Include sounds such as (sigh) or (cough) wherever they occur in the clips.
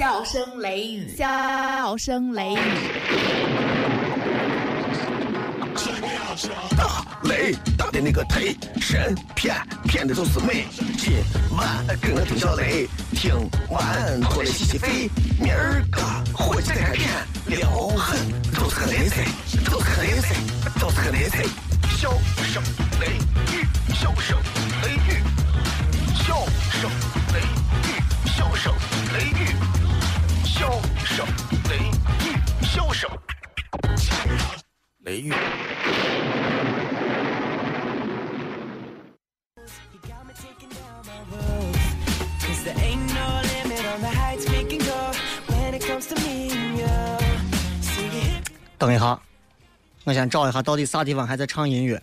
笑声雷雨，笑声雷雨。大雷大的那个忒神骗骗的都是美。今晚跟我听小雷，听完过来洗洗肺。明儿个回去再看片，撩狠都是个雷菜，都是个雷菜，都是个雷菜。笑声雷雨，笑声雷雨，笑声雷雨，笑声雷雨，笑声雷雨，笑声雷雨。等一下，我先找一下到底啥地方还在唱音乐。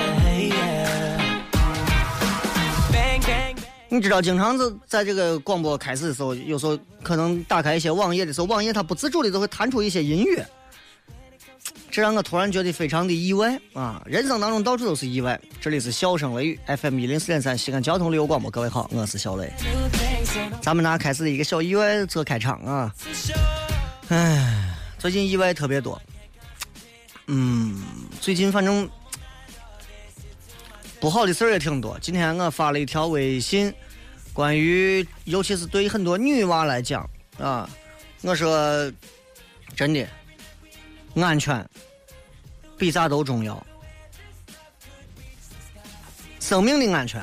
你知道，经常是在这个广播开始的时候，有时候可能打开一些网页的时候，网页它不自主的都会弹出一些音乐，这让我突然觉得非常的意外啊！人生当中到处都是意外。这里是笑声雷雨 FM 一零四点三西安交通旅游广播，各位好，我是小雷。咱们拿开始的一个小意外做开场啊！唉，最近意外特别多。嗯，最近反正不好的事儿也挺多。今天我发了一条微信，关于尤其是对很多女娃来讲啊，我说真的，安全比啥都重要，生命的安全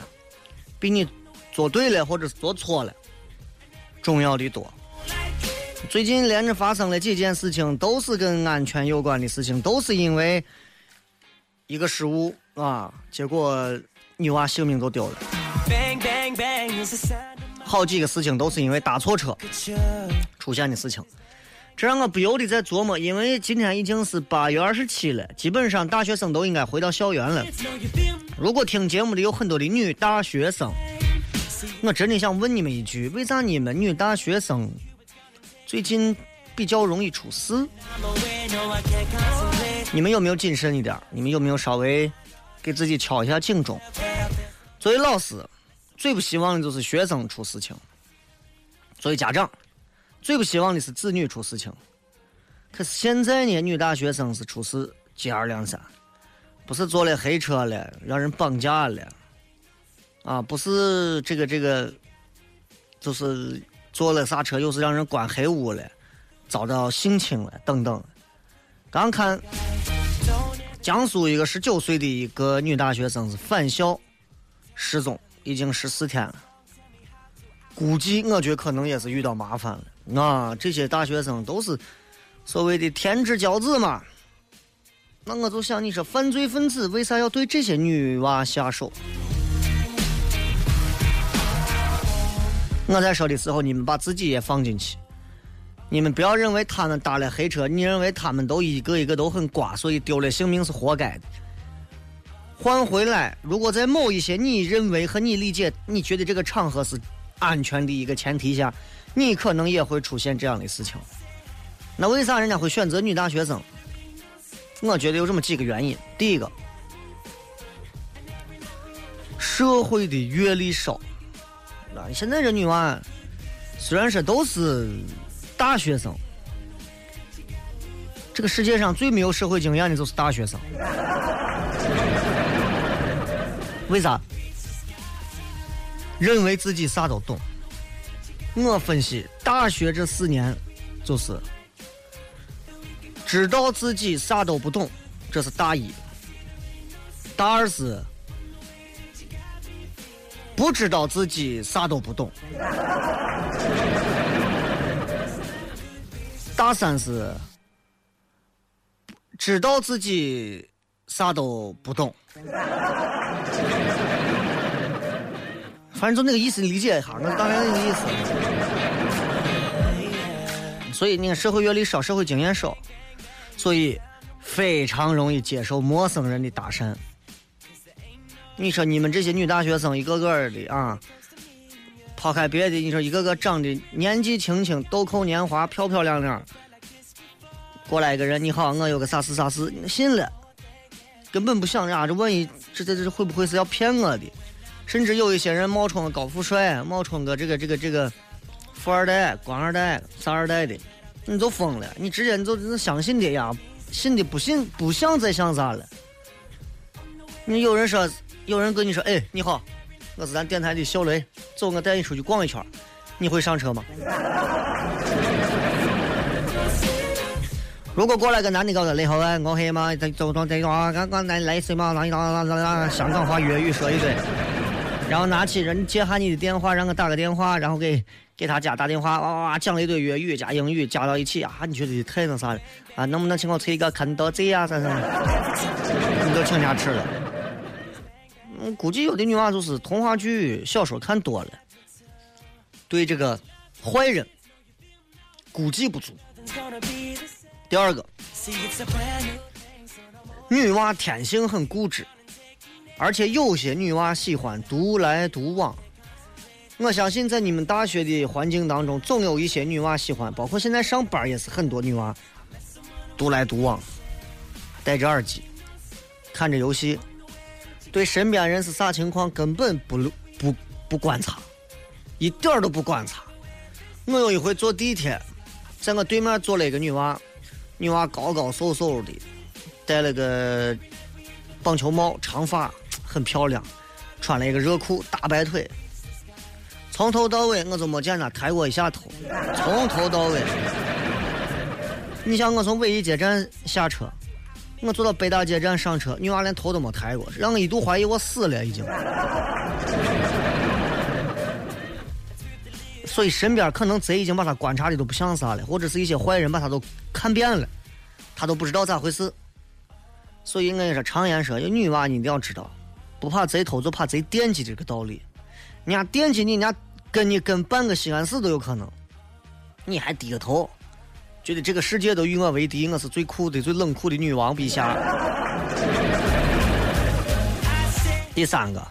比你做对了或者是做错了重要的多。最近连着发生了几件事情，都是跟安全有关的事情，都是因为一个失误啊，结果女娃性命都丢了。好几个事情都是因为搭错车出现的事情，这让我不由得在琢磨，因为今天已经是八月二十七了，基本上大学生都应该回到校园了。如果听节目的有很多的女大学生，我真的想问你们一句：为啥你们女大学生？最近比较容易出事，你们有没有谨慎一点？你们有没有稍微给自己敲一下警钟？作为老师，最不希望的就是学生出事情；作为家长，最不希望的是子女出事情。可是现在呢，女大学生是出事接二连三，不是坐了黑车了，让人绑架了，啊，不是这个这个，就是。坐了啥车，又是让人关黑屋了，遭到性侵了，等等。刚看江苏一个十九岁的一个女大学生是返校失踪，已经十四天了。估计我觉得可能也是遇到麻烦了。啊，这些大学生都是所谓的天之骄子嘛。那我就想，你说犯罪分子为啥要对这些女娃下手？我在说的时候，你们把自己也放进去。你们不要认为他们搭了黑车，你认为他们都一个一个都很瓜，所以丢了性命是活该的。换回来，如果在某一些你认为和你理解、你觉得这个场合是安全的一个前提下，你可能也会出现这样的事情。那为啥人家会选择女大学生？我觉得有这么几个原因。第一个，社会的阅历少。那现在这女娃，虽然说都是大学生，这个世界上最没有社会经验的就是大学生。为啥？认为自己啥都懂。我分析，大学这四年，就是知道自己啥都不懂，这是大一。大二是。不知道自己啥都不懂。大三是知道自己啥都不懂。反正就那个意思，理解一下，那当然那个意思。所以你看，社会阅历少，社会经验少，所以非常容易接受陌生人的搭讪。你说你们这些女大学生一个个的啊，抛开别的，你说一个个长得年纪轻轻、豆蔻年华、漂漂亮亮，过来一个人，你好，我有个啥事啥事，信了，根本不想呀，这万一这这这会不会是要骗我的？甚至有一些人冒充个高富帅，冒充个这个这个这个富二代、官二代、啥二代的，你就疯了，你直接你就相信的呀，信的不信不想再想啥了。你有人说。有人跟你说：“哎，你好，我是咱电台的小雷，走，我带你出去逛一圈。”你会上车吗？(laughs) 如果过来个男的告诉雷好啊，我黑吗，在走装在啊，刚刚来来谁嘛，让你让让让让香港话粤语说一堆，然后拿起人接下你的电话，让我打个电话，然后给给他家打电话，哇哇讲了一堆粤语加英语加到一起啊，你觉得太那啥了啊？能不能请我吃一个肯德基啊？啥啥？你都请家吃了。嗯，估计有的女娃就是童话剧、小说看多了，对这个坏人估计不足。第二个，女娃天性很固执，而且有些女娃喜欢独来独往。我相信在你们大学的环境当中，总有一些女娃喜欢，包括现在上班也是很多女娃独来独往，戴着耳机，看着游戏。对身边人是啥情况根本不不不观察，一点儿都不观察。我有一回坐地铁，在我对面坐了一个女娃，女娃高高瘦瘦的，戴了个棒球帽，长发，很漂亮，穿了一个热裤，大白腿。从头到尾我就没见她抬过一下头，从头到尾。你像我从纬一街站下车。我坐到北大街站上车，女娃连头都没抬过，让我一度怀疑我死了已经。(laughs) 所以身边可能贼已经把他观察的都不像啥了，或者是一些坏人把他都看遍了，他都不知道咋回事。所以我跟你说，常言说，有女娃你一定要知道，不怕贼偷，就怕贼惦记这个道理。人家惦记你，人家跟你跟半个西安市都有可能，你还低个头。觉得这个世界都与我为敌，我是最酷的、最冷酷的女王陛下。第三个，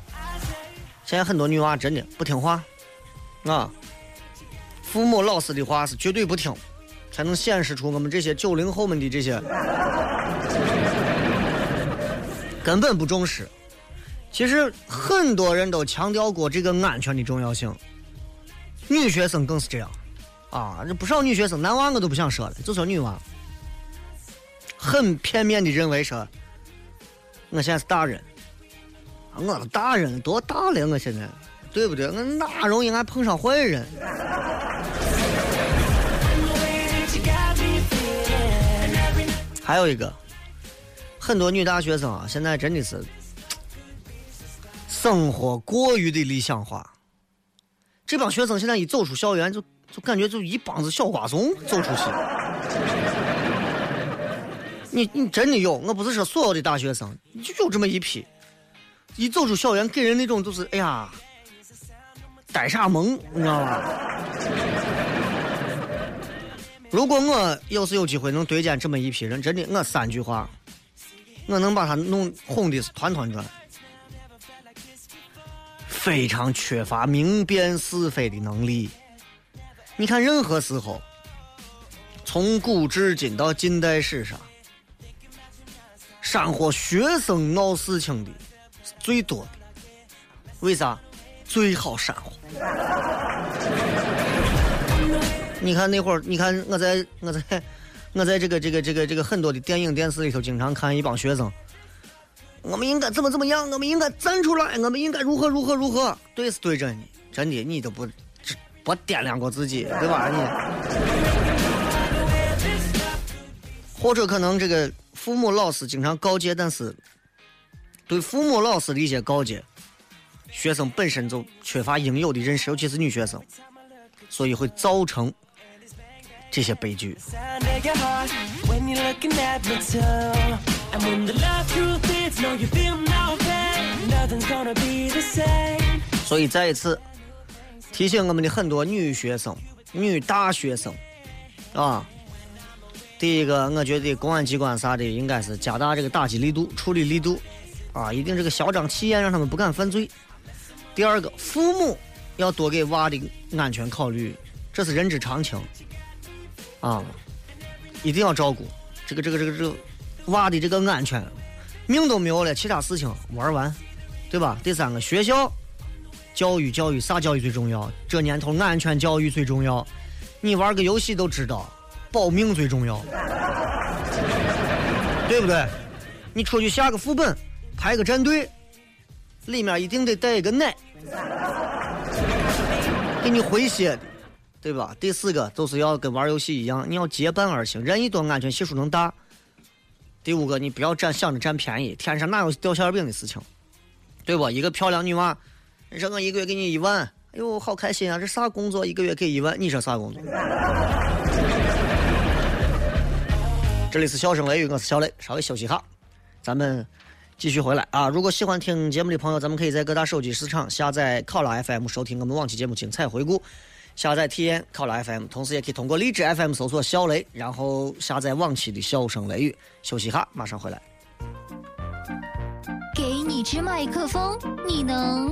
现在很多女娃真的不听话，啊，父母老师的话是绝对不听，才能显示出我们这些九零后们的这些根本不重视。其实很多人都强调过这个安全的重要性，女学生更是这样。啊，这不少女学生，男娃我都不想说了，就说女娃，很片面的认为说，我现在是大人，我大人，多大了？我现在，对不对？我哪容易还碰上坏人？还有一个，很多女大学生啊，现在真的是生活过于的理想化，这帮学生现在一走出校园就。就感觉就一帮子小瓜怂走出去，你你真的有？我不是说所有的大学生，就有这么一批，一走出校园给人那种就是哎呀，呆傻萌，你知道吧？如果我要是有机会能对见这么一批人，真的，我三句话，我能把他弄哄的是团团转，非常缺乏明辨是非的能力。你看，任何时候，从古至今到近代史上，煽火学生闹事情的是最多的。为啥？最好煽火。你看那会儿，你看我在我在我在这个这个这个这个很多的电影电视里头，经常看一帮学生，我们应该怎么怎么样？我们应该站出来，我们应该如何如何如何？对是对着你，真的你都不。我掂量过自己，对吧？你或者可能这个父母老师经常告诫，但是对父母老师的一些告诫，学生本身就缺乏应有的认识，尤其是女学生，所以会造成这些悲剧。所以再一次提醒我们的很多女学生、女大学生啊，第一个，我觉得公安机关啥的应该是加大这个打击力度、处理力度啊，一定这个嚣张气焰，让他们不敢犯罪。第二个，父母要多给娃的安全考虑，这是人之常情啊，一定要照顾这个这个这个这个娃的这个安全，命都没有了，其他事情玩完，对吧？第三个，学校。教育，教育，啥教育最重要？这年头，安全教育最重要。你玩个游戏都知道，保命最重要，(laughs) 对不对？你出去下个副本，排个战队，里面一定得带一个奶，给你回血的，对吧？第四个就是要跟玩游戏一样，你要结伴而行，人一多，安全系数能大。第五个，你不要占想着占便宜，天上哪有掉馅饼的事情，对不？一个漂亮女娃。你说我一个月给你一万，哎呦，好开心啊！这啥工作？一个月给一万？你说啥工作？这里是笑声雷雨，我是小雷，稍微休息一下，咱们继续回来啊！如果喜欢听节目的朋友，咱们可以在各大手机市场下载考拉 FM 收听我们往期节目精彩回顾，下载体验考拉 FM，同时也可以通过荔枝 FM 搜索小雷，然后下载往期的笑声雷雨。休息一下，马上回来。给你支麦克风，你能？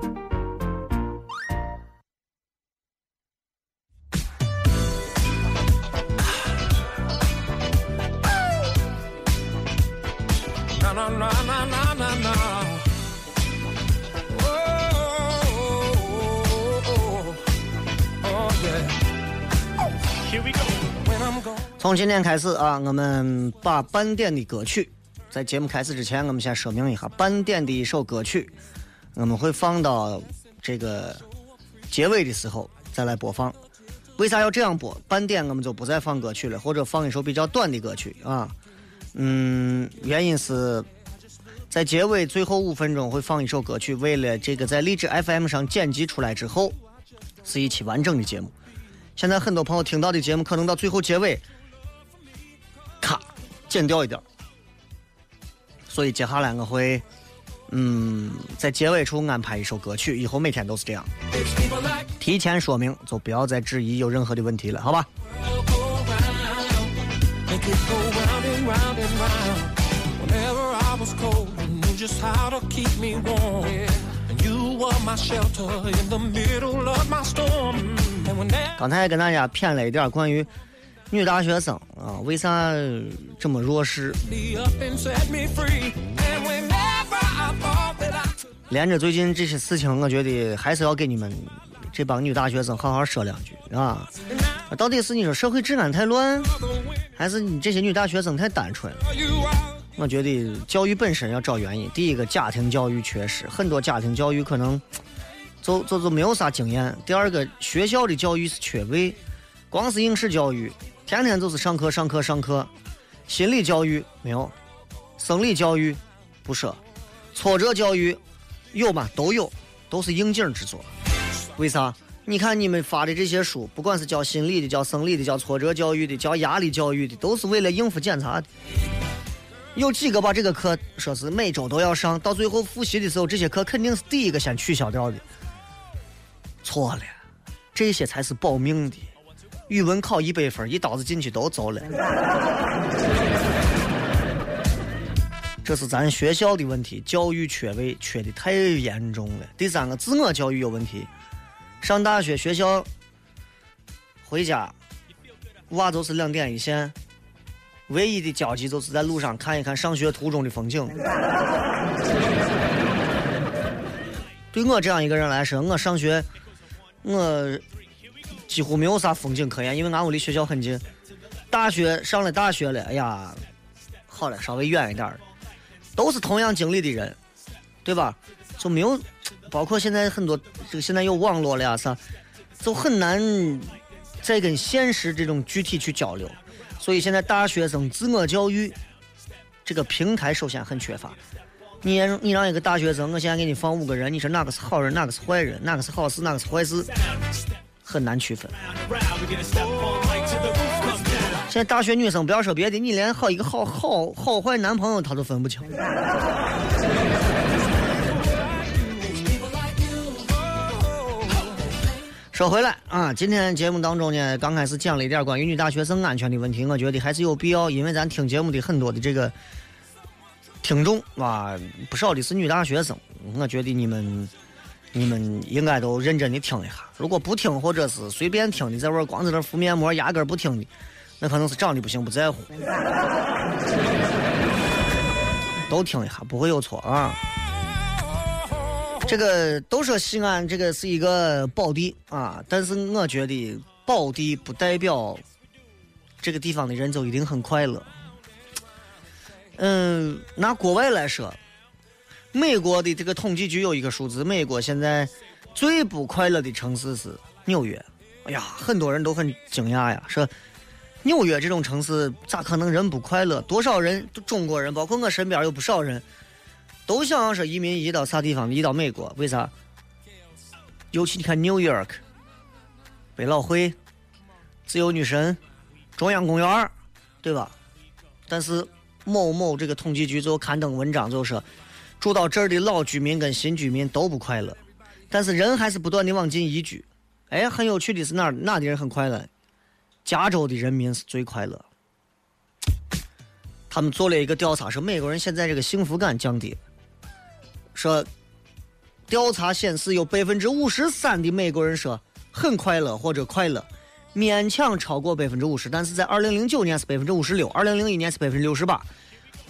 从今天开始啊，我们把半点的歌曲，在节目开始之前，我们先说明一下，半点的一首歌曲，我们会放到这个结尾的时候再来播放。为啥要这样播？半点我们就不再放歌曲了，或者放一首比较短的歌曲啊。嗯，原因是在结尾最后五分钟会放一首歌曲，为了这个在荔枝 FM 上剪辑出来之后，是一期完整的节目。现在很多朋友听到的节目，可能到最后结尾。减，掉一点。所以接下来我会，嗯，在结尾处安排一首歌曲，以后每天都是这样。提前说明，就不要再质疑有任何的问题了，好吧？刚才跟大家骗了一点关于。女大学生啊，为啥这么弱势？连着最近这些事情，我觉得还是要给你们这帮女大学生好好说两句啊！到底是你说社会治安太乱，还是你这些女大学生太单纯？我觉得教育本身要找原因。第一个，家庭教育缺失，很多家庭教育可能就就就没有啥经验。第二个，学校的教育是缺位，光是应试教育。天天就是上课上课上课，心理教育没有，生理教育不说，挫折教育有吗？都有，都是应景之作。为啥？你看你们发的这些书，不管是教心理的、教生理的、教挫折教育的、教压力教育的，都是为了应付检查的。有几个把这个课说是每周都要上，到最后复习的时候，这些课肯定是第一个先取消掉的。错了，这些才是保命的。语文考一百分，一刀子进去都走了。这是咱学校的问题，教育缺位缺的太严重了。第三个，自我教育有问题。上大学学校回家，娃都是两点一线，唯一的交集就是在路上看一看上学途中的风景。对我这样一个人来说，我上学，我。几乎没有啥风景可言，因为俺屋离学校很近。大学上了大学了，哎呀，好了，稍微远一点都是同样经历的人，对吧？就没有，包括现在很多这个现在有网络了呀啥，就很难再跟现实这种具体去交流。所以现在大学生自我教育这个平台首先很缺乏。你你让一个大学生，我现在给你放五个人，你说哪个是好人，哪个是坏人，哪个是好事，哪个是坏事，很难区分。现在大学女生不要说别的，你连好一个好好好坏男朋友她都分不清。说回来啊，今天节目当中呢，刚开始讲了一点关于女大学生安全的问题，我觉得还是有必要，因为咱听节目的很多的这个听众啊，不少的是女大学生，我觉得你们你们应该都认真的听一下。如果不听或者是随便听的，在玩光在那敷面膜，压根不听的，那可能是长得不行，不在乎。都听一下，不会有错啊。这个都说西安这个是一个宝地啊，但是我觉得宝地不代表这个地方的人就一定很快乐。嗯，拿国外来说，美国的这个统计局有一个数字，美国现在最不快乐的城市是纽约。哎呀，很多人都很惊讶呀，说纽约这种城市咋可能人不快乐？多少人，中国人，包括我身边有不少人。都想要说移民移到啥地方？移到美国？为啥？尤其你看 New York，百老汇、自由女神、中央公园，对吧？但是某某这个统计局就刊登文章就说，住到这儿的老居民跟新居民都不快乐，但是人还是不断的往进移居。哎，很有趣的是哪儿？哪的人很快乐？加州的人民是最快乐。他们做了一个调查，说美国人现在这个幸福感降低。说，调查显示有百分之五十三的美国人说很快乐或者快乐，勉强超过百分之五十。但是在二零零九年是百分之五十六，二零零一年是百分之六十八。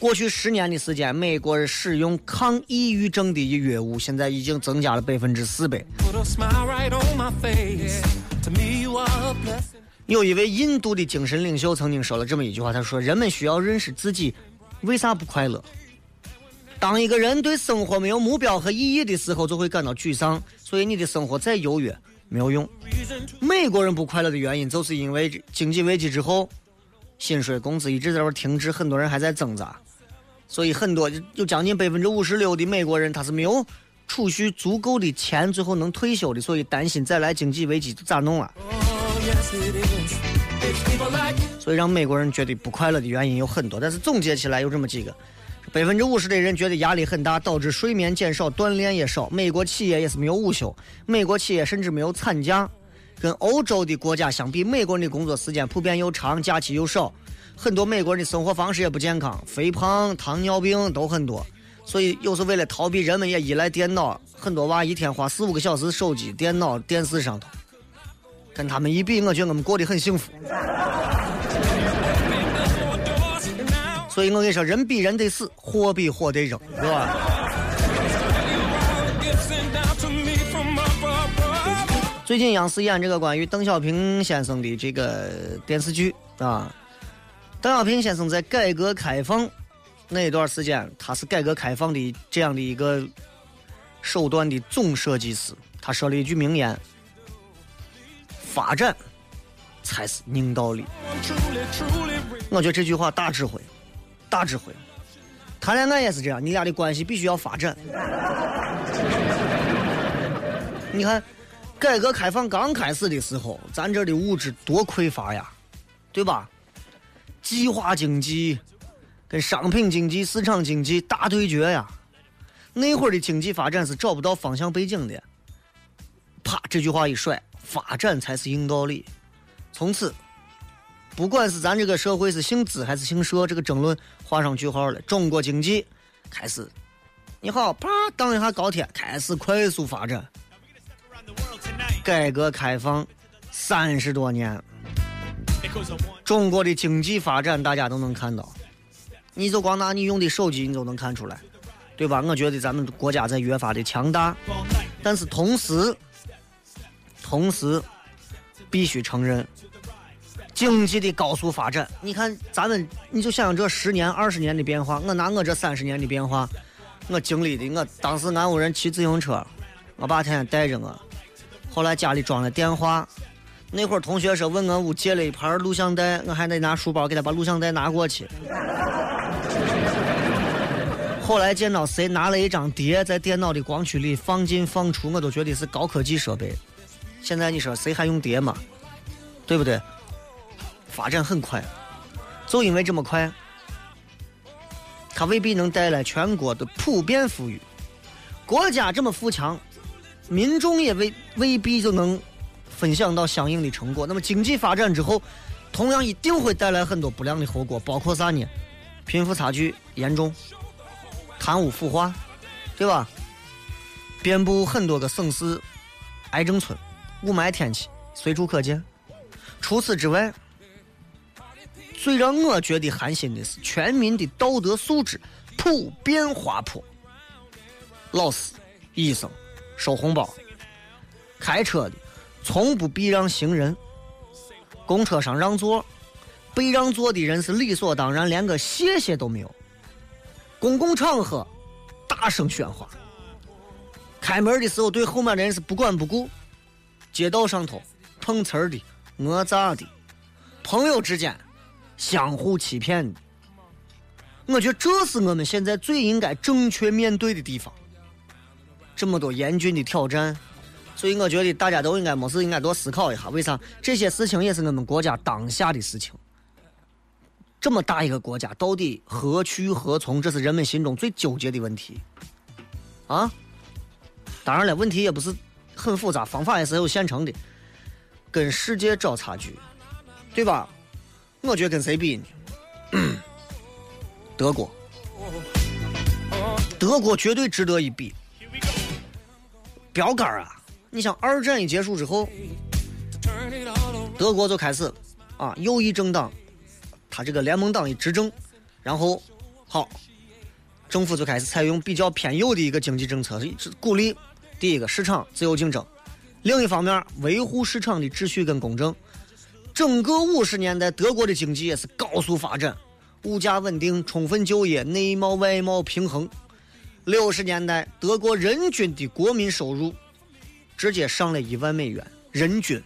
过去十年的时间，美国人使用抗抑郁症的药物现在已经增加了百分之四百。有一位印度的精神领袖曾经说了这么一句话，他说：“人们需要认识自己为啥不快乐。”当一个人对生活没有目标和意义的时候，就会感到沮丧。所以你的生活再优越没有用。美国人不快乐的原因，就是因为经济危机之后，薪水工资一直在那停滞，很多人还在挣扎。所以很多有将近百分之五十六的美国人，他是没有储蓄足够的钱，最后能退休的。所以担心再来经济危机咋弄了。所以让美国人觉得不快乐的原因有很多，但是总结起来有这么几个。百分之五十的人觉得压力很大，导致睡眠减少，锻炼也少。美国企业也是没有午休，美国企业甚至没有产假。跟欧洲的国家相比，美国人的工作时间普遍又长，假期又少。很多美国人的生活方式也不健康，肥胖、糖尿病都很多。所以有时为了逃避，人们也依赖电脑。很多娃一天花四五个小时手机、电脑、电视上头。跟他们一比，我觉得我们过得很幸福。所以我跟你说，人比人得死，货比货得扔，是吧？最近央视演这个关于邓小平先生的这个电视剧啊，邓小平先生在改革开放那一段时间，他是改革开放的这样的一个手段的总设计师，他说了一句名言：“发展才是硬道理。”我觉得这句话大智慧。大智慧，谈恋爱也是这样，你俩的关系必须要发展。你看，改革开放刚开始的时候，咱这的物质多匮乏呀，对吧？计划经济跟商品经济、市场经济大对决呀。那会儿的经济发展是找不到方向背景的。啪，这句话一甩，发展才是硬道理。从此。不管是咱这个社会是姓资还是姓社，这个争论画上句号了。中国经济开始，你好，啪，当一下高铁，开始快速发展。改革开放三十多年，中国的经济发展大家都能看到。你就光拿你用的手机，你就能看出来，对吧？我觉得咱们国家在越发的强大，但是同时，同时必须承认。经济的高速发展，你看咱们，你就想想这十年、二十年的变化。我拿我这三十年的变化，我经历的，我当时俺屋人骑自行车，我爸天天带着我。后来家里装了电话，那会儿同学说问我屋借了一盘录像带，我还得拿书包给他把录像带拿过去。(laughs) 后来见到谁拿了一张碟在电脑的光驱里放进放出，我都觉得是高科技设备。现在你说谁还用碟嘛？对不对？发展很快，就因为这么快，它未必能带来全国的普遍富裕。国家这么富强，民众也未未必就能分享到相应的成果。那么经济发展之后，同样一定会带来很多不良的后果，包括啥呢？贫富差距严重。贪污腐化，对吧？遍布很多个省市，癌症村，雾霾天气随处可见。除此之外，最让我觉得寒心的是，全民的道德素质普遍滑坡。老师、医生收红包，开车的从不避让行人，公车上让座，被让座的人是理所当然，连个谢谢都没有。公共场合大声喧哗，开门的时候对后面的人是不管不顾，街道上头碰瓷的、讹诈的，朋友之间相互欺骗的，我觉得这是我们现在最应该正确面对的地方。这么多严峻的挑战，所以我觉得大家都应该没事应该多思考一下，为啥这些事情也是我们国家当下的事情。这么大一个国家，到底何去何从？这是人们心中最纠结的问题，啊！当然了，问题也不是很复杂，方法也是有现成的。跟世界找差距，对吧？我觉得跟谁比呢？德国，德国绝对值得一比。标杆啊！你想，二战一结束之后，德国就开始啊，右翼政党。他这个联盟党一执政，然后好，政府就开始采用比较偏右的一个经济政策，是鼓励第一个市场自由竞争，另一方面维护市场的秩序跟公正。整个五十年代，德国的经济也是高速发展，物价稳定，充分就业，内贸外贸平衡。六十年代，德国人均的国民收入直接上了一万美元，人均。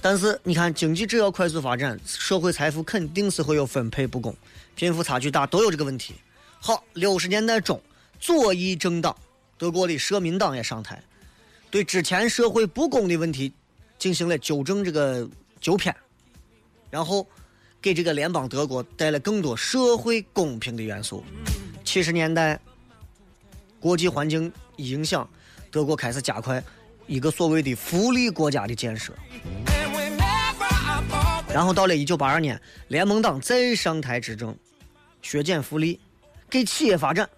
但是你看，经济只要快速发展，社会财富肯定是会有分配不公、贫富差距大，都有这个问题。好，六十年代中，左翼政党德国的社民党也上台，对之前社会不公的问题进行了纠正，这个纠偏，然后给这个联邦德国带来更多社会公平的元素。七十年代，国际环境影响，德国开始加快一个所谓的福利国家的建设。然后到了一九八二年，联盟党再上台执政，削减福利，给企业发展，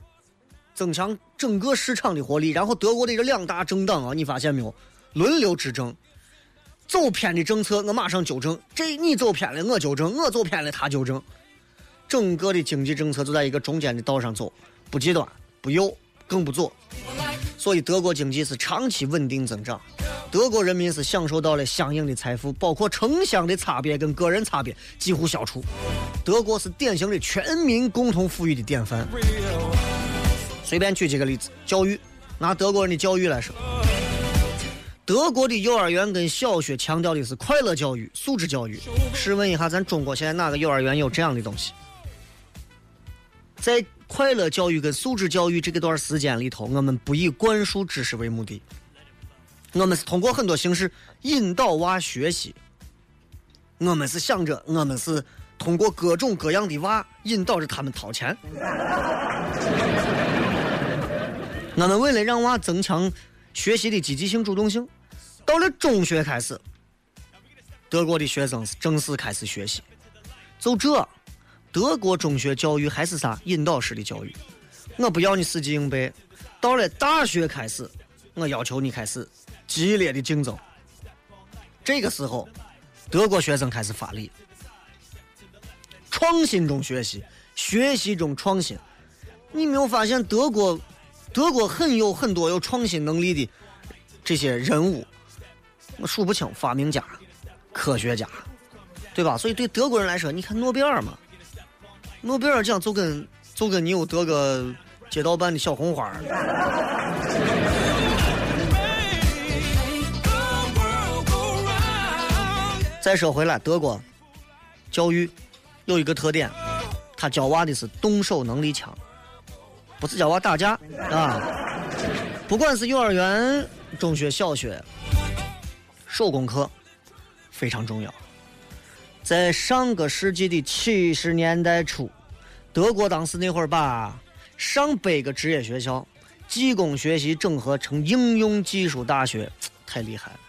增强整个市场的活力。然后德国的这两大政党啊，你发现没有，轮流执政，走偏的政策我马上纠正，这你走偏了我纠正，我走偏了他纠正，整个的经济政策就在一个中间的道上走，不极端，不右，更不左，所以德国经济是长期稳定增长。德国人民是享受到了相应的财富，包括城乡的差别跟个人差别几乎消除。德国是典型的全民共同富裕的典范。随便举几个例子，教育，拿德国人的教育来说，德国的幼儿园跟小学强调的是快乐教育、素质教育。试问一下，咱中国现在哪个幼儿园有这样的东西？在快乐教育跟素质教育这个段时间里头，我们不以灌输知识为目的。我们是通过很多形式引导娃学习，我们是想着，我们是通过各种各样的娃引导着他们掏钱。我们为了让娃增强学习的积极性、主动性，到了中学开始，德国的学生是正式开始学习。就这，德国中学教育还是啥引导式的教育，我不要你死记硬背。到了大学开始，我要求你开始。激烈的竞争，这个时候，德国学生开始发力，创新中学习，学习中创新。你没有发现德国，德国很有很多有创新能力的这些人物，我数不清，发明家、科学家，对吧？所以对德国人来说，你看诺贝尔嘛，诺贝尔奖就跟就跟你有得个街道办的小红花。再说回来，德国教育有一个特点，他教娃的是动手能力强，不是教娃打架啊。不管是幼儿园、中学、小学，手工课非常重要。在上个世纪的七十年代初，德国当时那会儿把上百个职业学校、技工学习整合成应用技术大学，太厉害了。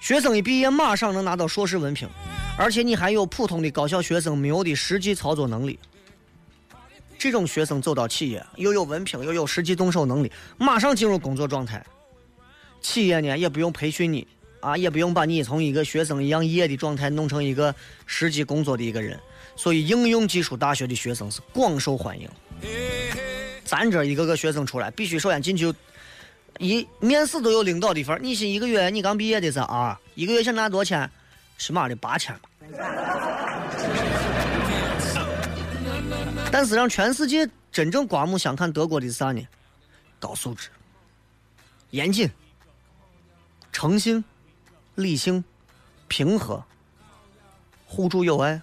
学生一毕业马上能拿到硕士文凭，而且你还有普通的高校学生没有的实际操作能力。这种学生走到企业，又有文凭，又有实际动手能力，马上进入工作状态。企业呢也不用培训你，啊，也不用把你从一个学生一样业的状态弄成一个实际工作的一个人。所以应用技术大学的学生是广受欢迎。咱这一个个学生出来，必须首先进去。一面试都有领导的份儿你是一个月你刚毕业的是啊？一个月想拿多少钱？起码的八千吧。但是让全世界真正刮目相看德国的是啥呢？高素质、严谨、诚信、理性、平和、互助友爱。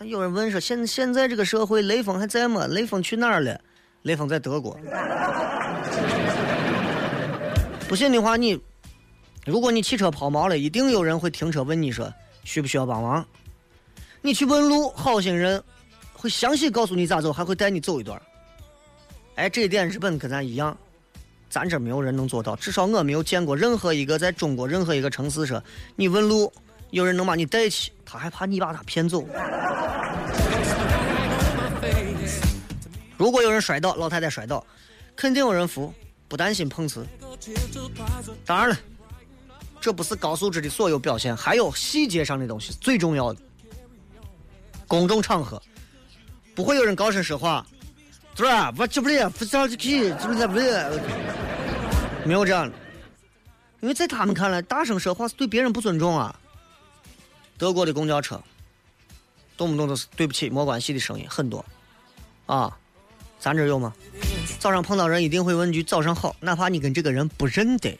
有人问说：现现在这个社会，雷锋还在吗？雷锋去哪儿了？雷锋在德国。(laughs) 不信的话，你如果你汽车抛锚了，一定有人会停车问你说需不需要帮忙。你去问路，好心人会详细告诉你咋走，还会带你走一段。哎，这一点日本跟咱一样，咱这没有人能做到。至少我没有见过任何一个在中国任何一个城市说你问路，有人能把你带去，他还怕你把他骗走。如果有人摔倒，老太太摔倒，肯定有人扶。不担心碰瓷，当然了，这不是高素质的所有表现，还有细节上的东西最重要的。公众场合不会有人高声说话，对吧？我这不是不着急，这不是不是，没有这样的，因为在他们看来，大声说话是对别人不尊重啊。德国的公交车，动不动都是对不起，没关系的声音很多，啊。咱这有吗？早上碰到人一定会问句早上好，哪怕你跟这个人不认得。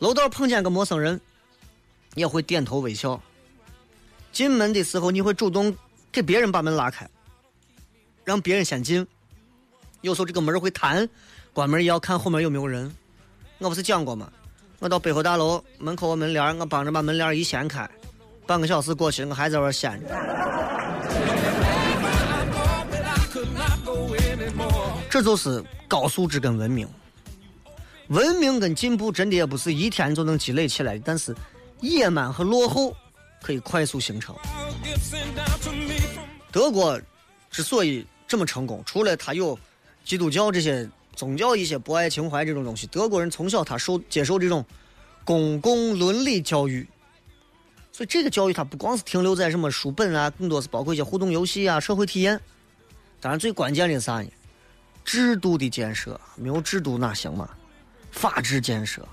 楼道碰见个陌生人，也会点头微笑。进门的时候你会主动给别人把门拉开，让别人先进。有时候这个门会弹，关门也要看后面有没有人。我不是讲过吗？我到百货大楼门口门帘，我帮着把门帘一掀开，半个小时过去了，我还在那掀着。(laughs) 这就是高素质跟文明，文明跟进步真的也不是一天就能积累起来的。但是野蛮和落后可以快速形成。德国之所以这么成功，除了它有基督教这些宗教一些博爱情怀这种东西，德国人从小他受接受这种公共伦理教育，所以这个教育它不光是停留在什么书本啊，更多是包括一些互动游戏啊、社会体验。当然最关键的是啥呢？制度的建设没有制度哪行嘛？法治建设，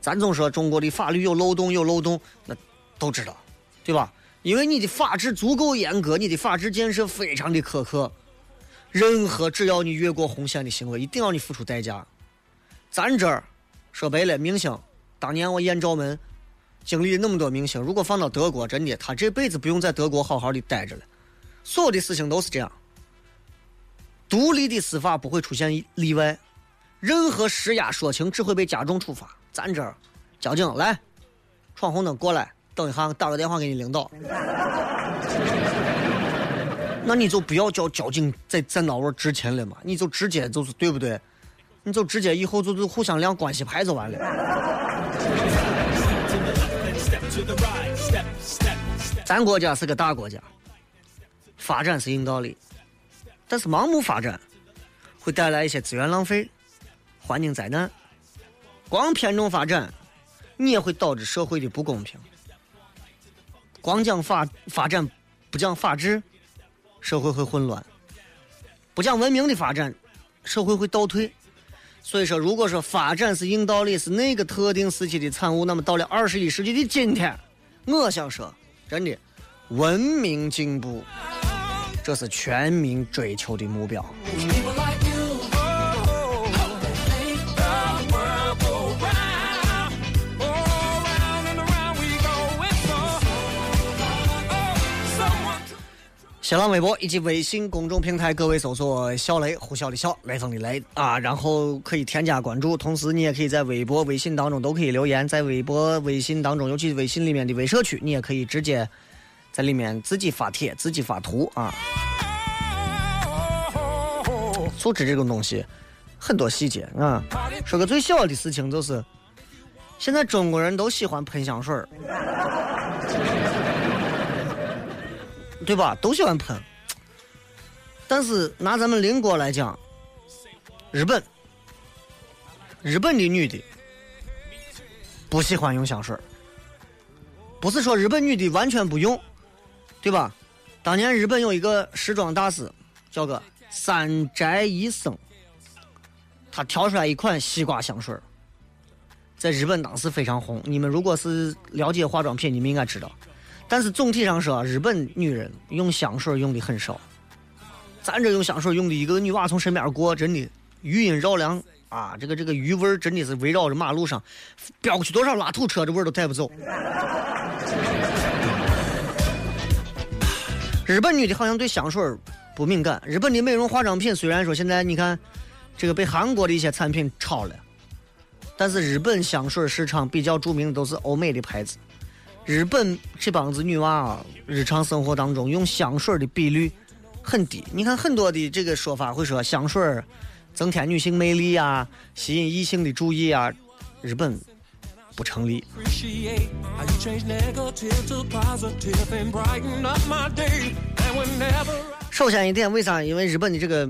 咱总说中国的法律有漏洞，有漏洞，那都知道，对吧？因为你的法治足够严格，你的法治建设非常的苛刻，任何只要你越过红线的行为，一定要你付出代价。咱这儿说白了，明星，当年我艳照门经历那么多明星，如果放到德国，真的他这辈子不用在德国好好的待着了，所有的事情都是这样。独立的司法不会出现例外，任何施压说情只会被加重处罚。咱这儿，交警来，闯红灯过来，等一下，打个电话给你领导。那你就不要叫交警在在那会儿执勤了嘛，你就直接就是对不对？你就直接以后就就互相亮关系牌就完了。咱国家是个大国家，发展是硬道理。但是盲目发展会带来一些资源浪费、环境灾难。光偏重发展，你也会导致社会的不公平。光讲发发展，不讲法治，社会会混乱；不讲文明的发展，社会会倒退。所以说，如果说发展是硬道理，是那个特定时期的产物，那么到了二十一世纪的今天，我想说，真的，文明进步。这是全民追求的目标。新浪微博以及微信公众平台，各位搜索“小雷”“呼啸的啸”“雷锋的雷”啊，然后可以添加关注。同时，你也可以在微博、微信当中都可以留言，在微博、微信当中，尤其微信里面的微社区，你也可以直接在里面自己发帖、自己发图啊。素质这种东西，很多细节啊。说个最小的事情，就是现在中国人都喜欢喷香水儿。对吧？都喜欢喷，但是拿咱们邻国来讲，日本，日本的女的不喜欢用香水不是说日本女的完全不用，对吧？当年日本有一个时装大师，叫个三宅一生，他调出来一款西瓜香水在日本当时非常红。你们如果是了解化妆品，你们应该知道。但是总体上说，日本女人用香水用的很少。咱这用香水用的，一个女娃从身边过，真的余音绕梁啊！这个这个余味真的是围绕着马路上飙过去多少拉土车，这味都带不走。日本女的好像对香水不敏感。日本的美容化妆品虽然说现在你看这个被韩国的一些产品超了，但是日本香水市场比较著名的都是欧美的牌子。日本这帮子女娃啊，日常生活当中用香水的比率很低。你看很多的这个说法会说香水增添女性魅力啊，吸引异性的注意啊，日本不成立。首先一点，为啥？因为日本的这个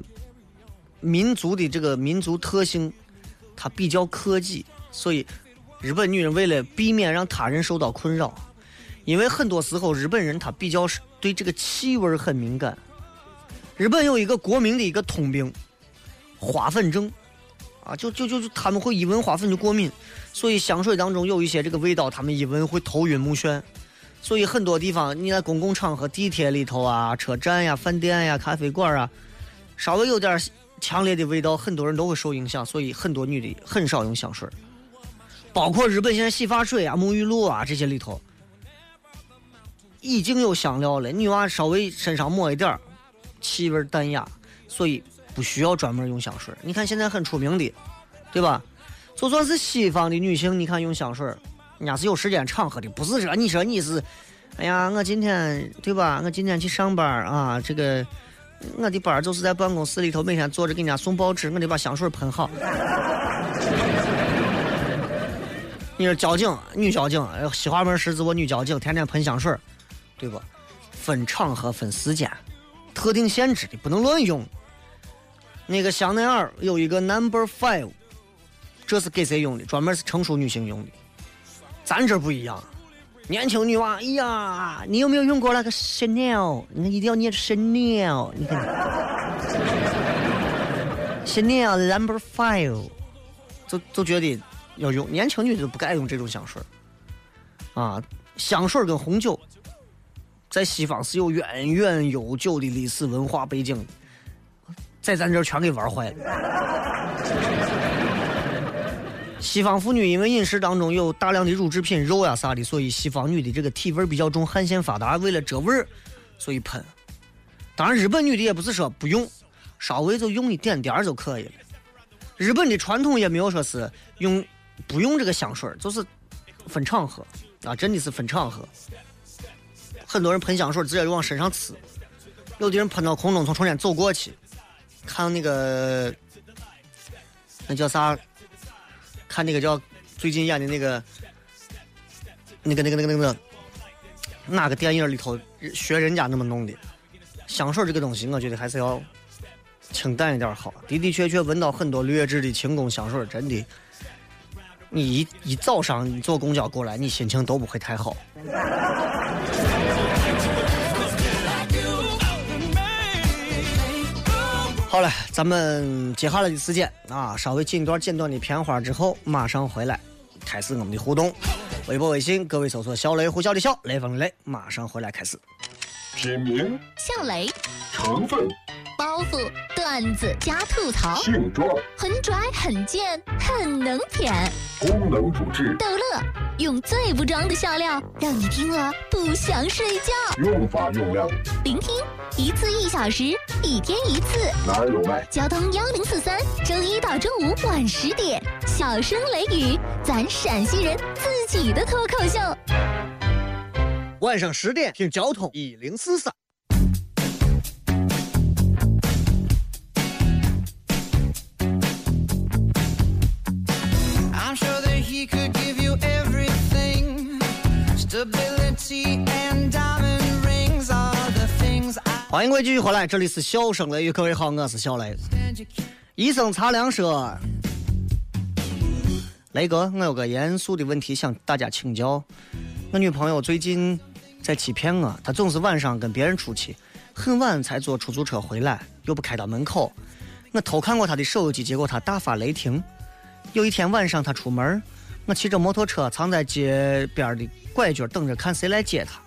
民族的这个民族特性，它比较克己，所以日本女人为了避免让他人受到困扰。因为很多时候日本人他比较是对这个气味很敏感。日本有一个国民的一个通病，花粉症，啊，就就就就他们会一闻花粉就过敏，所以香水当中有一些这个味道，他们一闻会头晕目眩。所以很多地方你在公共场合、地铁里头啊、车站呀、饭店呀、咖啡馆啊，稍微有点强烈的味道，很多人都会受影响。所以很多女的很少用香水，包括日本现在洗发水啊、沐浴露啊这些里头。已经有香料了，女娃稍微身上抹一点儿，气味淡雅，所以不需要专门用香水。你看现在很出名的，对吧？就算是西方的女性，你看用香水，人家是有时间场合的，不是说你说你是，哎呀，我今天对吧？我今天去上班啊，这个我的班就是在办公室里头，每天坐着给人家送报纸，我得把香水喷好。你说交警，女交警，西华门十字，我女交警，天天喷香水。对吧？分场合分时间，特定限制的不能乱用。那个香奈儿有一个 Number Five，这是给谁用的？专门是成熟女性用的。咱这不一样，年轻女娃，哎呀，你有没有用过那个 Chanel？你一定要念 Chanel，你看 Chanel Number Five，就就觉得要用。年轻女的不该用这种香水啊，香水跟红酒。在西方是有源远悠久的历史文化背景，在咱这儿全给玩坏了。西方妇女因为饮食当中有大量的乳制品、肉呀啥的，所以西方女的这个体味比较重，汗腺发达，为了遮味儿，所以喷。当然，日本女的也不是说不用，稍微就用一点点儿就可以了。日本的传统也没有说是用不用这个香水，就是分场合啊，真的是分场合。很多人喷香水直接就往身上呲，有的人喷到空中从中间走过去，看那个那叫啥？看那个叫最近演的那个那个那个那个那个哪个电影里头学人家那么弄的？香水这个东西，我觉得还是要清淡一点好。的的确确闻到很多劣质的轻功香水，真的，你一一早上你坐公交过来，你心情都不会太好。好了，咱们接下来的时间啊，稍微进一段简短的片花之后，马上回来，开始我们的互动。微博、微信，各位搜索“小雷”“呼啸的笑雷锋的雷”，马上回来开始。品名：笑雷，成分：包袱、段子加吐槽，性状、很拽很贱很能舔，功能主治、逗乐，用最不装的笑料，让你听了不想睡觉。用法用量，聆听一次一小时，一天一次。哪儿有卖？交通幺零四三，周一到周五晚十点，小声雷雨，咱陕西人自己的脱口秀。晚上十点听交通一零四三。欢迎各位继续回来，这里是笑声雷雨，各位好，我是小雷。医生擦亮说：“雷哥，我有个严肃的问题向大家请教。我女朋友最近在欺骗我，她总是晚上跟别人出去，很晚才坐出租车回来，又不开到门口。我偷看过她的手机，结果她大发雷霆。有一天晚上，她出门，我骑着摩托车藏在街边的拐角等着看谁来接他。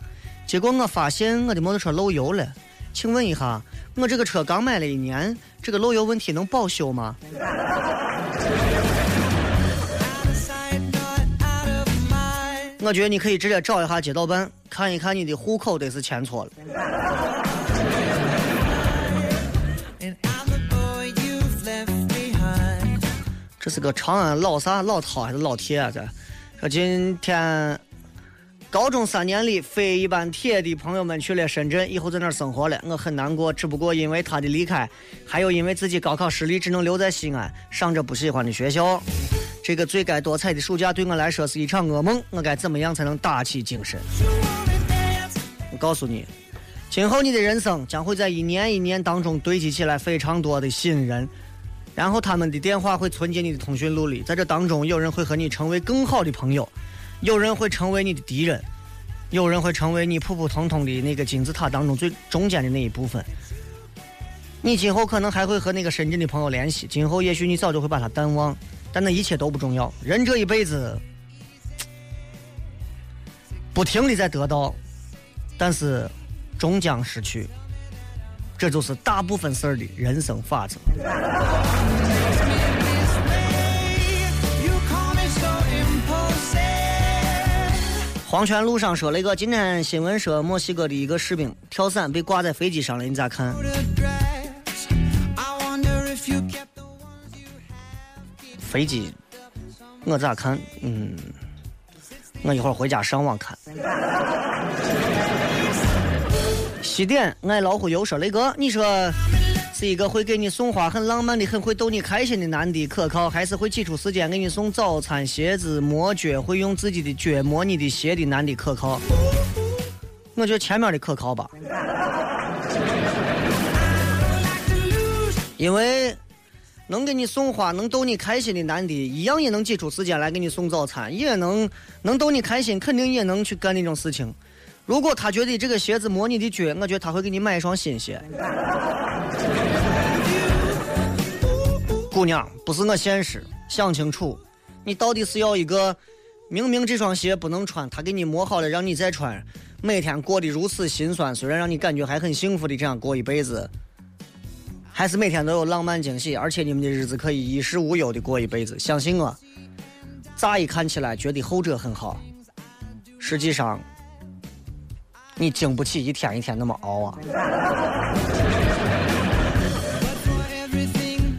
结果我发现我的摩托车漏油了。请问一下，我这个车刚买了一年，这个漏油问题能保修吗？” (laughs) 我觉得你可以直接找一下街道办，看一看你的户口得是迁错了。这是个长安老啥老涛还是老铁啊？这说今天高中三年里非一般铁的朋友们去了深圳，以后在那儿生活了，我很难过。只不过因为他的离开，还有因为自己高考失利，只能留在西安上着不喜欢的学校。这个最该多彩的暑假对我来说是一场噩梦。我该怎么样才能打起精神？我告诉你，今后你的人生将会在一年一年当中堆积起来非常多的新人。然后他们的电话会存进你的通讯录里，在这当中，有人会和你成为更好的朋友，有人会成为你的敌人，有人会成为你普普通通的那个金字塔当中最中间的那一部分。你今后可能还会和那个深圳的朋友联系，今后也许你早就会把他淡忘，但那一切都不重要。人这一辈子，不停的在得到，但是终将失去，(laughs) 这就是大部分事儿的人生法则。黄泉路上说了一个，今天新闻说墨西哥的一个士兵跳伞被挂在飞机上了，你咋看？飞机，我咋看？嗯，我一会儿回家上网看。西点爱老虎油说雷哥，你说是一个会给你送花、很浪漫的、很会逗你开心的男的可靠，还是会挤出时间给你送早餐、鞋子、磨脚，会用自己的脚磨你的鞋的男的可靠？我觉得前面的可靠吧，因为能给你送花、能逗你开心的男的，一样也能挤出时间来给你送早餐，也能能逗你开心，肯定也能去干那种事情。如果他觉得这个鞋子磨你的脚，我觉得他会给你买一双新鞋。姑娘，不是我现实，想清楚，你到底是要一个明明这双鞋不能穿，他给你磨好了让你再穿，每天过得如此心酸，虽然让你感觉还很幸福的这样过一辈子，还是每天都有浪漫惊喜，而且你们的日子可以衣食无忧的过一辈子。相信我，乍一看起来觉得后者很好，实际上你经不起一天一天那么熬啊。(laughs)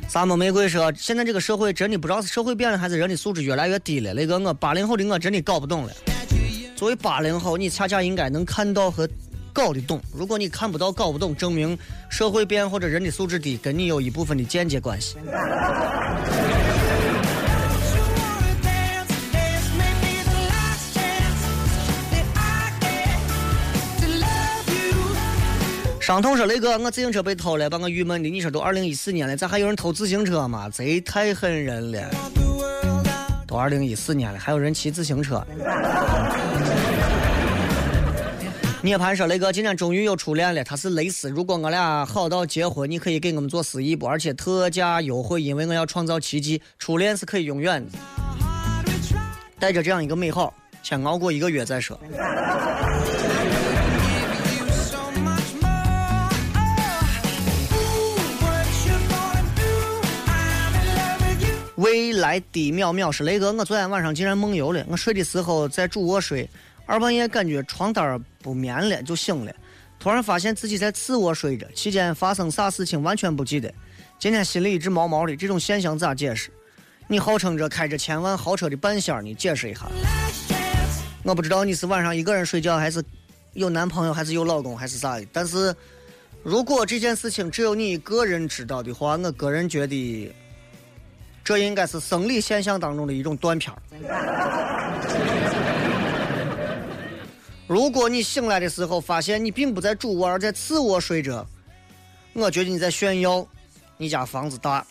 沙漠玫瑰说：“现在这个社会真的不知道是社会变了，还是人的素质越来越低了。那个我八零后的我真的搞不懂了。作为八零后，你恰恰应该能看到和搞得懂。如果你看不到、搞不懂，证明社会变或者人的素质低，跟你有一部分的间接关系。伤痛说：“雷哥，我自行车被偷了，把我郁闷的。你说都二零一四年了，咋还有人偷自行车嘛？贼太狠人了！都二零一四年了，还有人骑自行车。”涅槃说：“雷哥，今天终于有初恋了，他是蕾丝。如果我俩好到结婚，你可以给我们做司仪不？而且特价优惠，因为我要创造奇迹。初恋是可以永远的。带着这样一个美好，先熬过一个月再说。未来的淼淼是雷哥，我昨天晚上竟然梦游了。我睡的时候在主卧睡，二半夜感觉床单儿不棉了，就醒了。突然发现自己在次卧睡着，期间发生啥事情完全不记得。今天心里一直毛毛的，这种现象咋解释？你号称着开着千万豪车的半仙儿，你解释一下。我不知道你是晚上一个人睡觉，还是有男朋友，还是有老公，还是啥的。但是如果这件事情只有你一个人知道的话，我个人觉得这应该是生理现象当中的一种断片儿。如果你醒来的时候发现你并不在主卧，而在次卧睡着，我觉得你在炫耀你家房子大。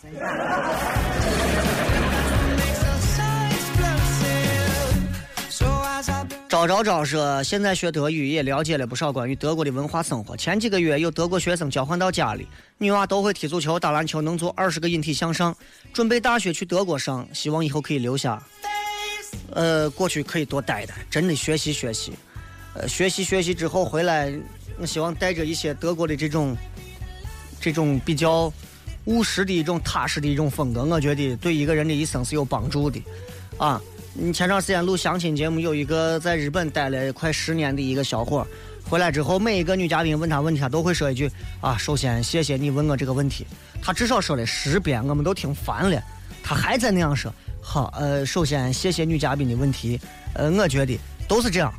招招招说，现在学德语也了解了不少关于德国的文化生活。前几个月有德国学生交换到家里，女娃都会踢足球、打篮球，能做二十个引体向上，准备大学去德国上，希望以后可以留下。呃，过去可以多待待，真的学习学习。呃，学习学习之后回来，我希望带着一些德国的这种这种比较务实的一种踏实的一种风格，我觉得对一个人的一生是有帮助的。啊，你前段时间录相亲节目，有一个在日本待了快十年的一个小伙，回来之后，每一个女嘉宾问他问题，他都会说一句啊，首先谢谢你问我这个问题。他至少说了十遍，我们都听烦了，他还在那样说。好，呃，首先谢谢女嘉宾的问题，呃，我觉得都是这样。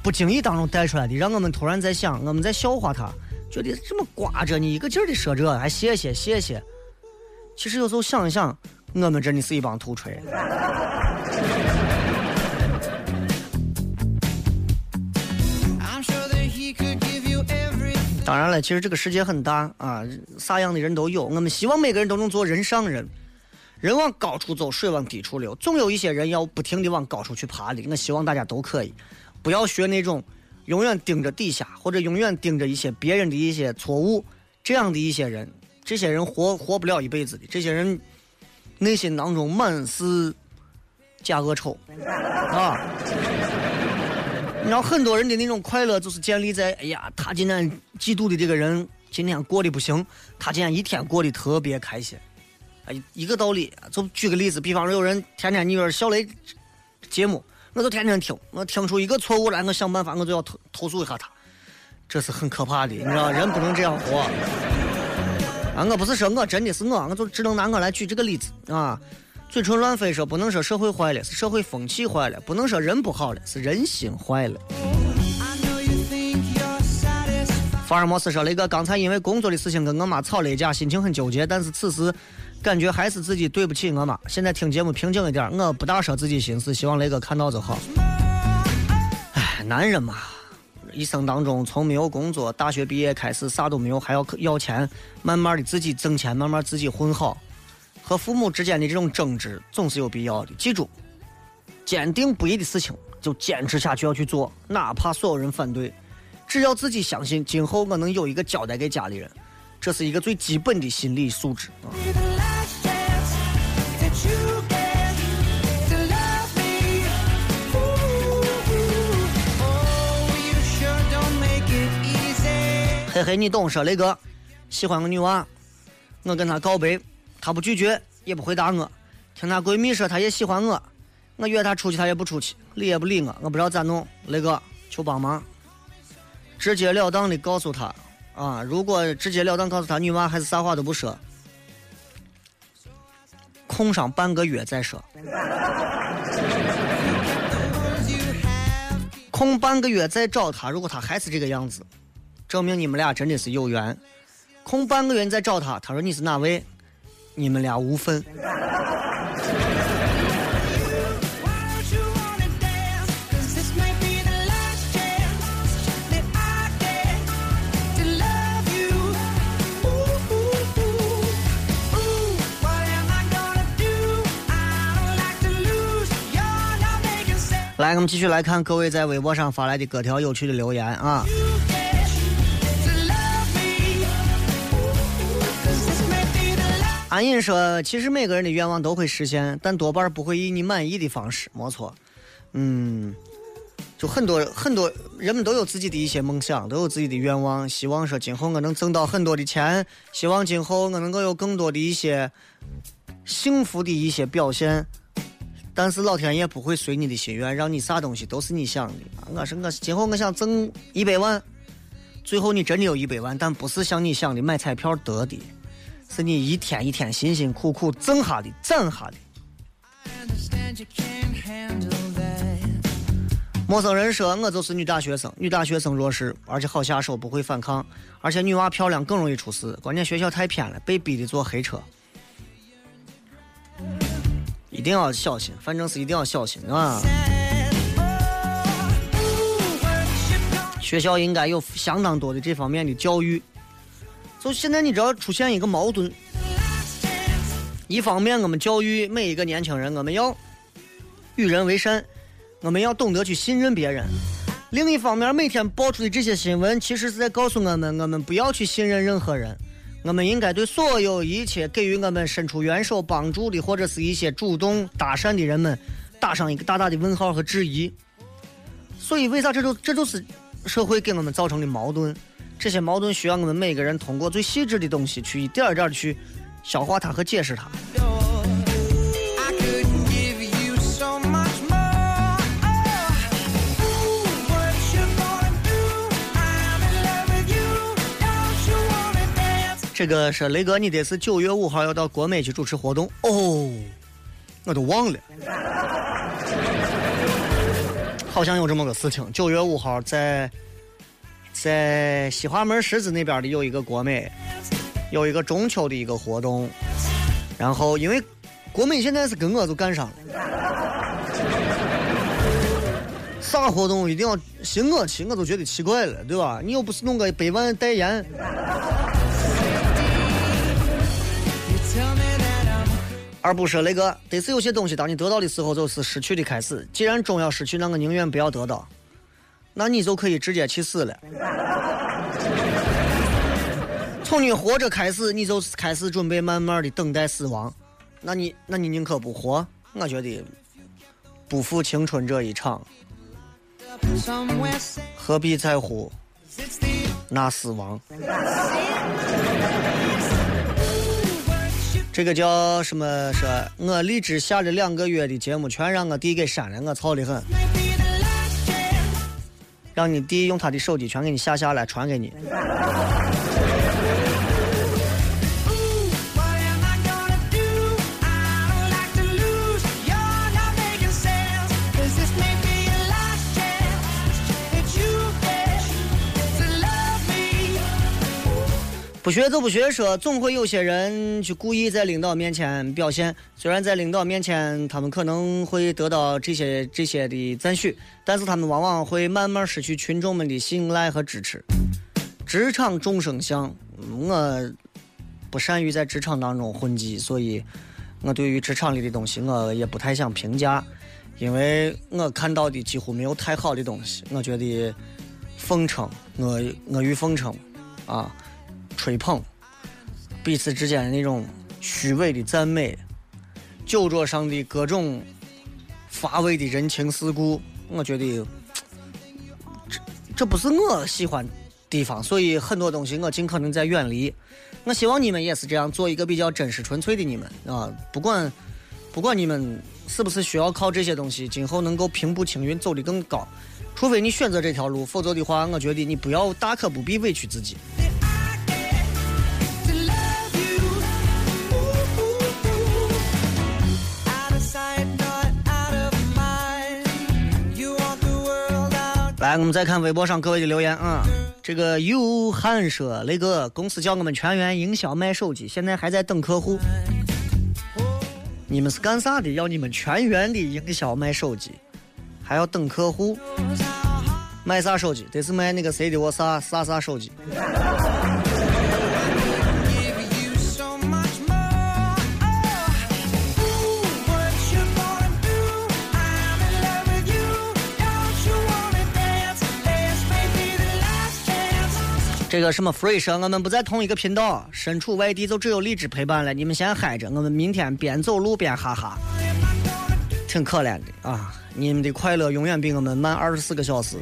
不经意当中带出来的，让我们突然在想，我们在笑话他，觉得这么挂着你一个劲儿的说这，还谢谢谢谢。其实有时候想一想，我们真的是一帮土锤。当然了，其实这个世界很大啊，啥样的人都有。我们希望每个人都能做人上人，人往高处走，水往低处流，总有一些人要不停的往高处去爬的。我希望大家都可以。不要学那种永远盯着底下，或者永远盯着一些别人的一些错误，这样的一些人，这些人活活不了一辈子的。这些人内心当中满是假恶丑啊！你知道很多人的那种快乐，就是建立在哎呀，他今天嫉妒的这个人今天过得不行，他今天一天过得特别开心。哎，一个道理，就举个例子，比方说有人天天你说小雷节目。我就天天听，我听出一个错误来，我想办法，我就要投投诉一下他，这是很可怕的，你知道，人不能这样活。啊，我不是说我真的是我，我就只能拿我来举这个例子啊。嘴唇乱飞说不能说社会坏了，是社会风气坏了；不能说人不好了，是人心坏了。福尔摩斯说：“雷哥，刚才因为工作的事情跟我妈吵了一架，心情很纠结，但是此时。”感觉还是自己对不起我妈。现在听节目平静一点，我不大说自己心事，希望雷哥看到就好。哎，男人嘛，一生当中从没有工作，大学毕业开始啥都没有，还要要钱，慢慢的自己挣钱，慢慢自己混好。和父母之间的这种争执总是有必要的。记住，坚定不移的事情就坚持下去要去做，哪怕所有人反对，只要自己相信，今后我能有一个交代给家里人，这是一个最基本的心理素质啊。嘿嘿，你懂说雷哥喜欢个女娃，我跟她告白，她不拒绝，也不回答我。听她闺蜜说，她也喜欢我，我约她出去，她也不出去，理也不理我，我不知道咋弄。雷哥，求帮忙，直截了当的告诉她啊！如果直截了当告诉她，女娃还是啥话都不说，空上半个月再说，空半个月再找她，如果她还是这个样子。证明你们俩真的是有缘，空半个月你再找他，他说你是哪位？你们俩无分。来，我们继续来看各位在微博上发来的各条有趣的留言啊。安隐说：“其实每个人的愿望都会实现，但多半不会以你满意的方式。没错，嗯，就很多很多人们都有自己的一些梦想，都有自己的愿望，希望说今后我能挣到很多的钱，希望今后我能够有更多的一些幸福的一些表现。但是老天爷不会随你的心愿，让你啥东西都是你想的。我是我今后我想挣一百万，最后你真的有一百万，但不是像你想的买彩票得的，是你一天一天辛辛苦苦挣下的、攒下的。陌生人说我就是女大学生，女大学生弱势，而且好下手，不会反抗，而且女娃漂亮更容易出事。关键学校太偏了，被逼的坐黑车。一定要小心，反正是一定要小心啊！学校应该有相当多的这方面的教育。就现在你知道出现一个矛盾，一方面我们教育每一个年轻人，我们要与人为善，我们要懂得去信任别人。另一方面，每天爆出的这些新闻，其实是在告诉我们，我们不要去信任任何人，我们应该对所有一切给予我们伸出援手帮助的，或者是一些主动搭讪的人们，打上一个大大的问号和质疑。所以，为啥这就这就是社会给我们造成的矛盾？这些矛盾需要我们每个人通过最细致的东西去一点一点的去消化它和解释它。这个是雷哥，你得是九月五号要到国美去主持活动。哦，我都忘了，(laughs) 好像有这么个事情。九月五号在在西华门十字那边的有一个国美，有一个中秋的一个活动，然后因为国美现在是跟我都干上了。啥活动一定要寻我去，我都觉得奇怪了，对吧？你又不是弄个百万代言，而不是那个，得是有些东西，当你得到的时候，就是失去的开始。既然终要失去，那我宁愿不要得到，那你就可以直接去死了。从你活着开始，你就开始准备慢慢的等待死亡。那你，那你宁可不活？我觉得不负青春这一场，何必在乎那死亡？这个叫什么？说我荔枝下了两个月的节目，全让我弟给删了，我操的很。让你弟用他的手机全给你下下来，传给你。不学就不学说，总会有些人去故意在领导面前表现。虽然在领导面前，他们可能会得到这些这些的赞许，但是他们往往会慢慢失去群众们的信赖和支持。职场众生相，我不善于在职场当中混迹，所以我对于职场里的东西，我也不太想评价，因为我看到的几乎没有太好的东西。我觉得奉承，我我与奉承，啊。吹捧，彼此之间的那种虚伪的赞美，酒桌上的各种乏味的人情世故，我觉得这这不是我喜欢的地方，所以很多东西我尽可能在远离。我希望你们也是这样，做一个比较真实纯粹的你们啊！不管不管你们是不是需要靠这些东西，今后能够平步青云，走得更高。除非你选择这条路，否则的话，我觉得你不要大可不必委屈自己。来，我们再看微博上各位的留言啊。这个有汉说，雷哥，公司叫我们全员营销卖手机，现在还在等客户。你们是干啥的？要你们全员的营销卖手机，还要等客户？卖啥手机？得是卖那个谁的我啥啥啥手机？这个什么 free 说，我们不在同一个频道，身处外地就只有荔枝陪伴了。你们先嗨着，我们明天边走路边哈哈，挺可怜的啊！你们的快乐永远比我们慢二十四个小时。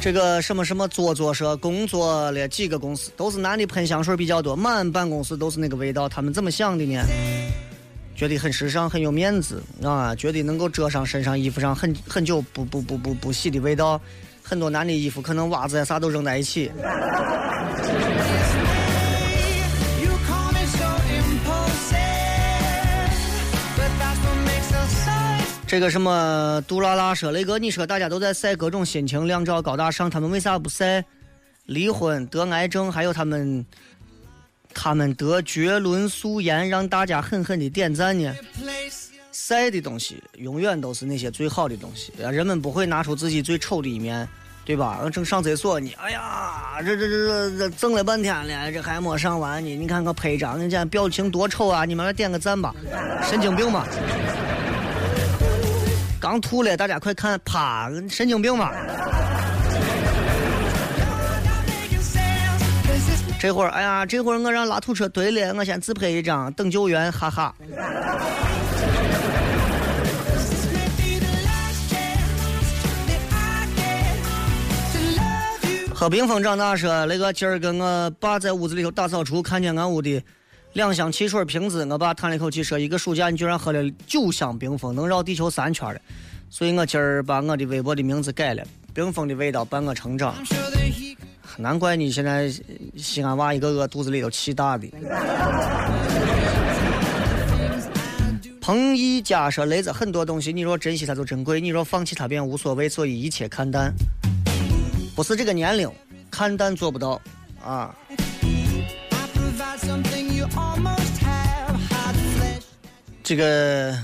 这个什么什么做做社工作了几个公司，都是男的喷香水比较多，满办公室都是那个味道。他们怎么想的呢？觉得很时尚，很有面子啊，觉得能够遮上身上衣服上很很久不不不不不洗的味道。很多男的衣服可能袜子呀啥都扔在一起。这个什么杜拉拉说，雷哥，你说大家都在晒各种心情靓照高大上，他们为啥不晒离婚、得癌症，还有他们他们得绝伦素颜，让大家狠狠的点赞呢？晒的东西永远都是那些最好的东西，人们不会拿出自己最丑的一面，对吧？正上厕所呢，哎呀，这这这这这整了半天了，这还没上完呢。你看看拍张，人家表情多丑啊！你们来点个赞吧，神经病吧！刚吐了，大家快看，啪，神经病吧！这会儿，哎呀，这会儿我让拉土车堆了，我先自拍一张，等救援，哈哈。喝冰峰长大说，那个今儿跟我爸在屋子里头大扫除，看见俺屋的两箱汽水瓶子，我爸叹了一口气说：“一个暑假你居然喝了九箱冰峰，能绕地球三圈的。”所以我今儿把我的微博的名字改了，冰峰的味道伴我成长。难怪你现在西安娃一个个肚子里头气大的。彭一家说：“雷子很多东西，你若珍惜它就珍贵，你若放弃它便无所谓，所以一切看淡。不是这个年龄，看淡做不到啊。这个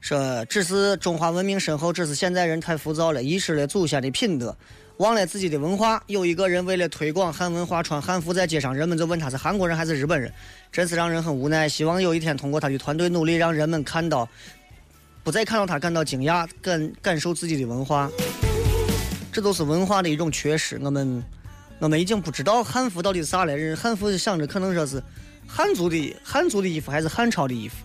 说只是中华文明深厚，只是现在人太浮躁了，遗失了祖先的品德，忘了自己的文化。有一个人为了推广汉文化，穿汉服在街上，人们就问他是韩国人还是日本人，真是让人很无奈。希望有一天通过他的团队努力，让人们看到，不再看到他感到惊讶，感感受自己的文化。这都是文化的一种缺失。我们我们已经不知道汉服到底是啥了。人汉服想着可能说是汉族的汉族的衣服还是汉朝的衣服。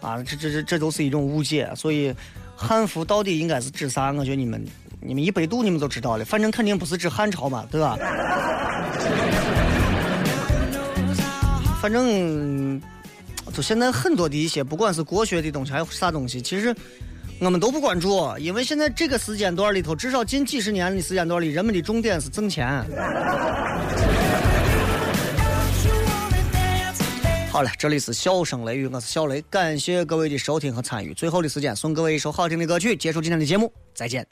啊，这这这这都是一种误解，所以汉服到底应该是指啥？我觉得你们你们一百度你们都知道了，反正肯定不是指汉朝嘛，对吧？(laughs) 反正就现在很多的一些，不管是国学的东西还是啥东西，其实我们都不关注，因为现在这个时间段里头，至少近几十年的时间段里，人们的重点是挣钱。好了，这里是笑声雷雨，我是小雷，感谢各位的收听和参与。最后的时间送各位一首好听的歌曲，结束今天的节目，再见。